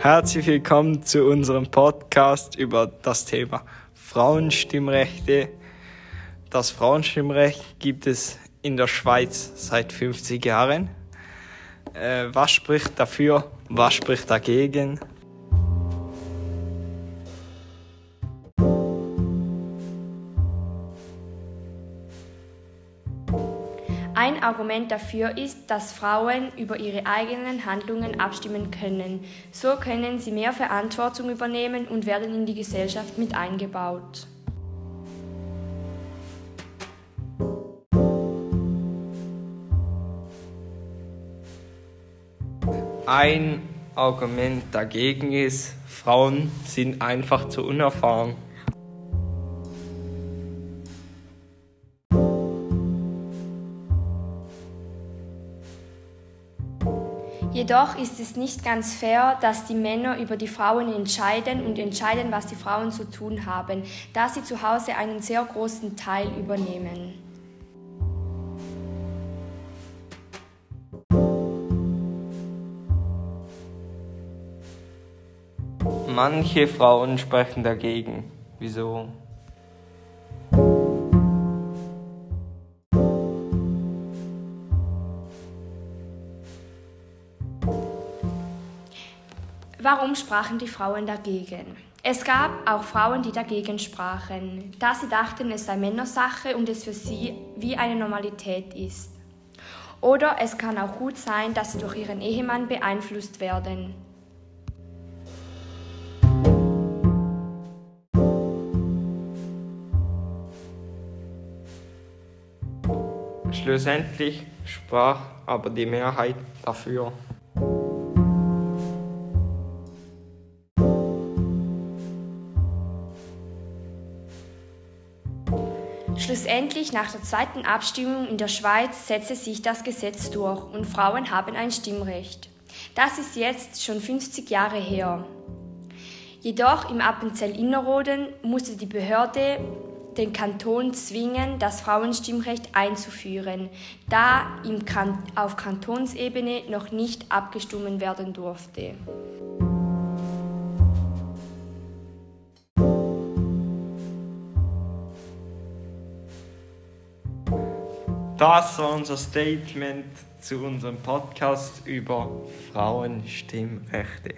Herzlich willkommen zu unserem Podcast über das Thema Frauenstimmrechte. Das Frauenstimmrecht gibt es in der Schweiz seit 50 Jahren. Äh, was spricht dafür? Was spricht dagegen? Ein Argument dafür ist, dass Frauen über ihre eigenen Handlungen abstimmen können. So können sie mehr Verantwortung übernehmen und werden in die Gesellschaft mit eingebaut. Ein Argument dagegen ist, Frauen sind einfach zu unerfahren. Jedoch ist es nicht ganz fair, dass die Männer über die Frauen entscheiden und entscheiden, was die Frauen zu tun haben, da sie zu Hause einen sehr großen Teil übernehmen. Manche Frauen sprechen dagegen. Wieso? Warum sprachen die Frauen dagegen? Es gab auch Frauen, die dagegen sprachen, da sie dachten, es sei Männersache und es für sie wie eine Normalität ist. Oder es kann auch gut sein, dass sie durch ihren Ehemann beeinflusst werden. Schlussendlich sprach aber die Mehrheit dafür. Schlussendlich, nach der zweiten Abstimmung in der Schweiz, setzte sich das Gesetz durch und Frauen haben ein Stimmrecht. Das ist jetzt schon 50 Jahre her. Jedoch im Appenzell Innerrhoden musste die Behörde den Kanton zwingen, das Frauenstimmrecht einzuführen, da auf Kantonsebene noch nicht abgestimmt werden durfte. Das war unser Statement zu unserem Podcast über Frauenstimmrechte.